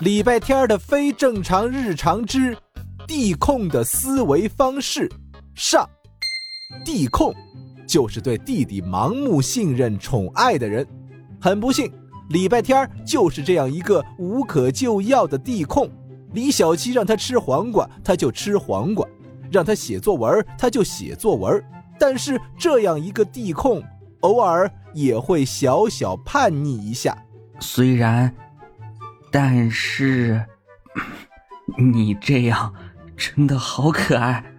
礼拜天的非正常日常之地控的思维方式上，地控就是对弟弟盲目信任、宠爱的人。很不幸，礼拜天就是这样一个无可救药的地控。李小七让他吃黄瓜，他就吃黄瓜；让他写作文，他就写作文。但是这样一个地控，偶尔也会小小叛逆一下。虽然，但是，你这样真的好可爱。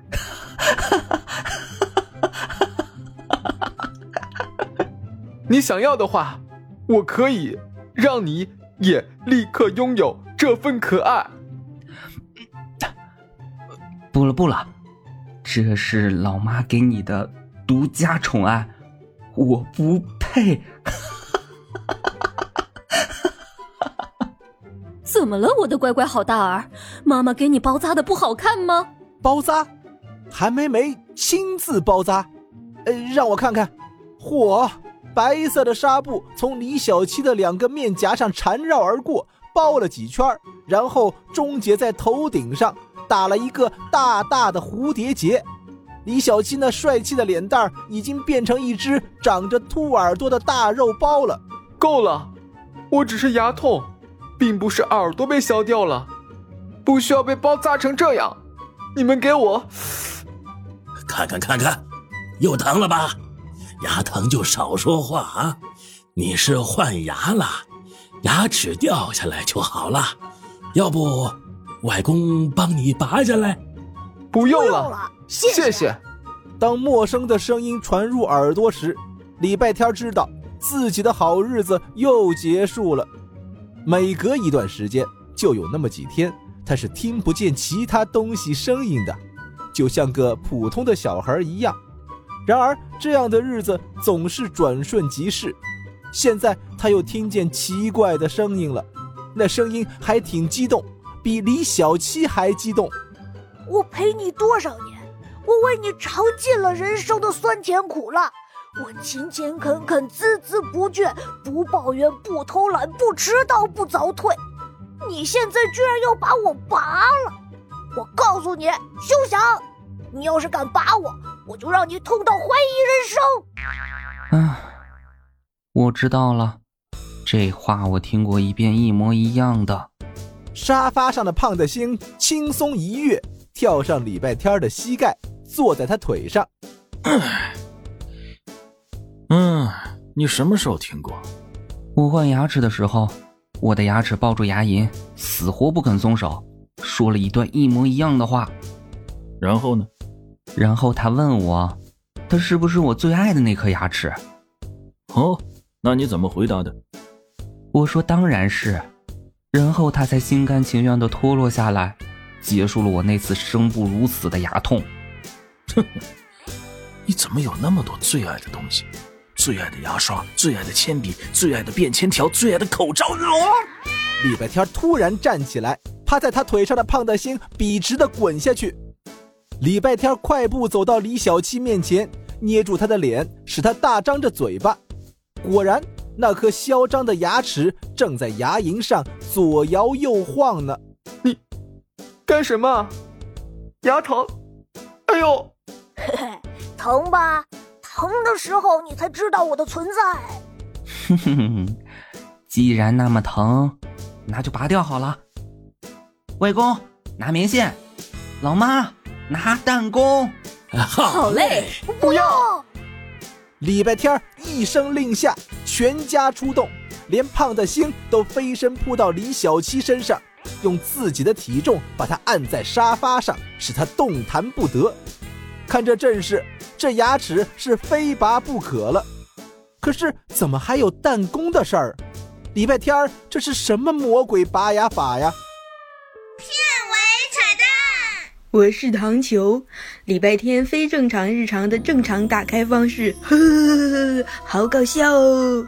你想要的话，我可以让你也立刻拥有这份可爱。不了不了，这是老妈给你的独家宠爱，我不配。怎么了，我的乖乖好大儿？妈妈给你包扎的不好看吗？包扎？韩梅梅亲自包扎？呃，让我看看。嚯，白色的纱布从李小七的两个面颊上缠绕而过，包了几圈，然后终结在头顶上。打了一个大大的蝴蝶结，李小七那帅气的脸蛋已经变成一只长着兔耳朵的大肉包了。够了，我只是牙痛，并不是耳朵被削掉了，不需要被包扎成这样。你们给我看看看看，又疼了吧？牙疼就少说话啊！你是换牙了，牙齿掉下来就好了，要不？外公帮你拔下来，不用了，谢谢。当陌生的声音传入耳朵时，礼拜天知道自己的好日子又结束了。每隔一段时间，就有那么几天，他是听不见其他东西声音的，就像个普通的小孩一样。然而，这样的日子总是转瞬即逝。现在他又听见奇怪的声音了，那声音还挺激动。比李小七还激动。我陪你多少年？我为你尝尽了人生的酸甜苦辣。我勤勤恳恳，孜孜不倦，不抱怨，不偷懒，不迟到，不早退。你现在居然要把我拔了！我告诉你，休想！你要是敢拔我，我就让你痛到怀疑人生。啊，我知道了。这话我听过一遍，一模一样的。沙发上的胖子星轻松一跃，跳上礼拜天的膝盖，坐在他腿上。嗯，你什么时候听过？我换牙齿的时候，我的牙齿抱住牙龈，死活不肯松手，说了一段一模一样的话。然后呢？然后他问我，他是不是我最爱的那颗牙齿？哦，那你怎么回答的？我说当然是。然后他才心甘情愿的脱落下来，结束了我那次生不如死的牙痛。哼，你怎么有那么多最爱的东西？最爱的牙刷，最爱的铅笔，最爱的便签条，最爱的口罩。礼拜天突然站起来，趴在他腿上的胖大星笔直的滚下去。礼拜天快步走到李小七面前，捏住他的脸，使他大张着嘴巴。果然。那颗嚣张的牙齿正在牙龈上左摇右晃呢。你干什么？牙疼？哎呦！嘿嘿，疼吧？疼的时候你才知道我的存在。哼哼哼，既然那么疼，那就拔掉好了。外公拿棉线，老妈拿弹弓。好嘞，不要。礼拜天一声令下，全家出动，连胖的星都飞身扑到李小七身上，用自己的体重把他按在沙发上，使他动弹不得。看这阵势，这牙齿是非拔不可了。可是怎么还有弹弓的事儿？礼拜天儿这是什么魔鬼拔牙法呀？片尾彩蛋我是糖球，礼拜天非正常日常的正常打开方式，呵呵呵，好搞笑哦。